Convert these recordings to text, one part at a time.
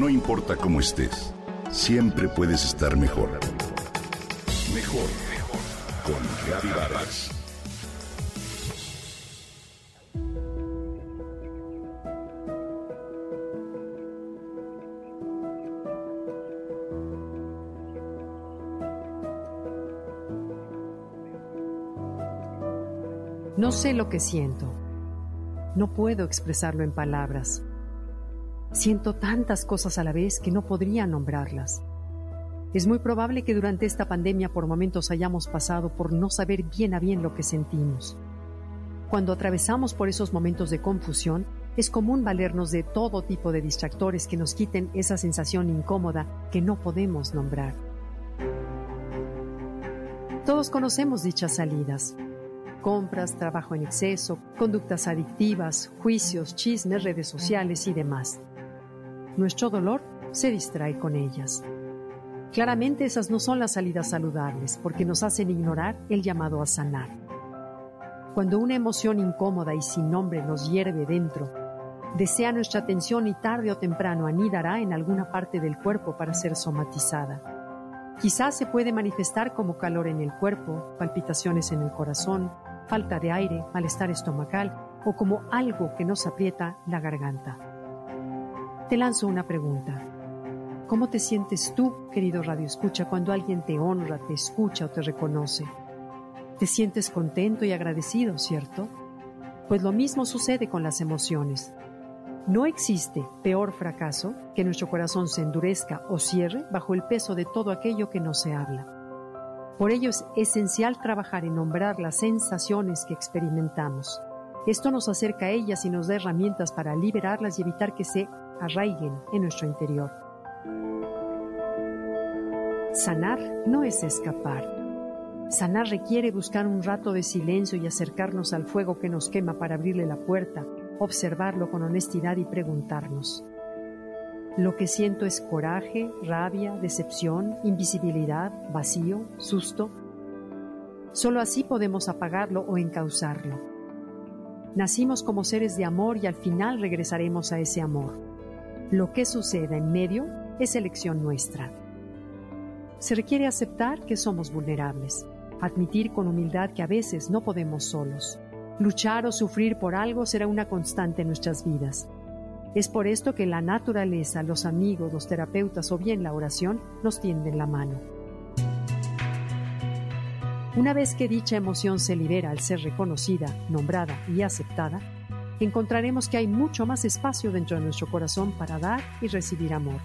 No importa cómo estés, siempre puedes estar mejor. Mejor, mejor. Con Vargas. No sé lo que siento. No puedo expresarlo en palabras. Siento tantas cosas a la vez que no podría nombrarlas. Es muy probable que durante esta pandemia por momentos hayamos pasado por no saber bien a bien lo que sentimos. Cuando atravesamos por esos momentos de confusión, es común valernos de todo tipo de distractores que nos quiten esa sensación incómoda que no podemos nombrar. Todos conocemos dichas salidas, compras, trabajo en exceso, conductas adictivas, juicios, chismes, redes sociales y demás. Nuestro dolor se distrae con ellas. Claramente esas no son las salidas saludables porque nos hacen ignorar el llamado a sanar. Cuando una emoción incómoda y sin nombre nos hierve dentro, desea nuestra atención y tarde o temprano anidará en alguna parte del cuerpo para ser somatizada. Quizás se puede manifestar como calor en el cuerpo, palpitaciones en el corazón, falta de aire, malestar estomacal o como algo que nos aprieta la garganta. Te lanzo una pregunta. ¿Cómo te sientes tú, querido Radio Escucha, cuando alguien te honra, te escucha o te reconoce? Te sientes contento y agradecido, ¿cierto? Pues lo mismo sucede con las emociones. No existe peor fracaso que nuestro corazón se endurezca o cierre bajo el peso de todo aquello que no se habla. Por ello es esencial trabajar en nombrar las sensaciones que experimentamos. Esto nos acerca a ellas y nos da herramientas para liberarlas y evitar que se arraiguen en nuestro interior. Sanar no es escapar. Sanar requiere buscar un rato de silencio y acercarnos al fuego que nos quema para abrirle la puerta, observarlo con honestidad y preguntarnos, lo que siento es coraje, rabia, decepción, invisibilidad, vacío, susto. Solo así podemos apagarlo o encauzarlo. Nacimos como seres de amor y al final regresaremos a ese amor. Lo que suceda en medio es elección nuestra. Se requiere aceptar que somos vulnerables, admitir con humildad que a veces no podemos solos. Luchar o sufrir por algo será una constante en nuestras vidas es por esto que la naturaleza, los amigos, los terapeutas o bien la oración nos tienden la mano. Una vez que dicha emoción se libera al ser reconocida, nombrada y aceptada, encontraremos que hay mucho más espacio dentro de nuestro corazón para dar y recibir amor.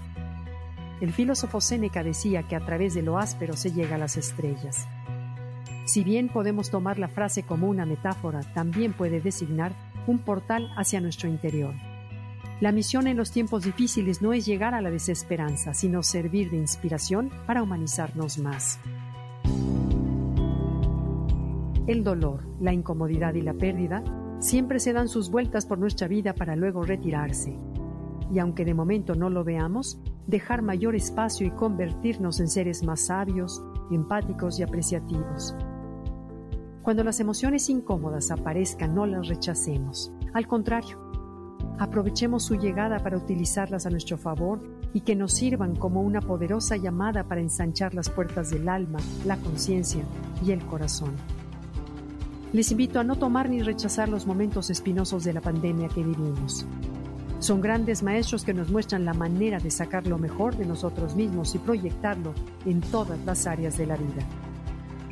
El filósofo Séneca decía que a través de lo áspero se llega a las estrellas. Si bien podemos tomar la frase como una metáfora, también puede designar un portal hacia nuestro interior. La misión en los tiempos difíciles no es llegar a la desesperanza, sino servir de inspiración para humanizarnos más. El dolor, la incomodidad y la pérdida siempre se dan sus vueltas por nuestra vida para luego retirarse. Y aunque de momento no lo veamos, dejar mayor espacio y convertirnos en seres más sabios, empáticos y apreciativos. Cuando las emociones incómodas aparezcan, no las rechacemos. Al contrario, Aprovechemos su llegada para utilizarlas a nuestro favor y que nos sirvan como una poderosa llamada para ensanchar las puertas del alma, la conciencia y el corazón. Les invito a no tomar ni rechazar los momentos espinosos de la pandemia que vivimos. Son grandes maestros que nos muestran la manera de sacar lo mejor de nosotros mismos y proyectarlo en todas las áreas de la vida.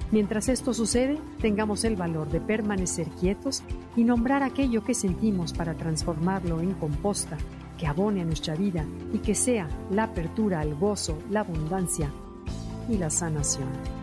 Mientras esto sucede, tengamos el valor de permanecer quietos y nombrar aquello que sentimos para transformarlo en composta que abone a nuestra vida y que sea la apertura al gozo, la abundancia y la sanación.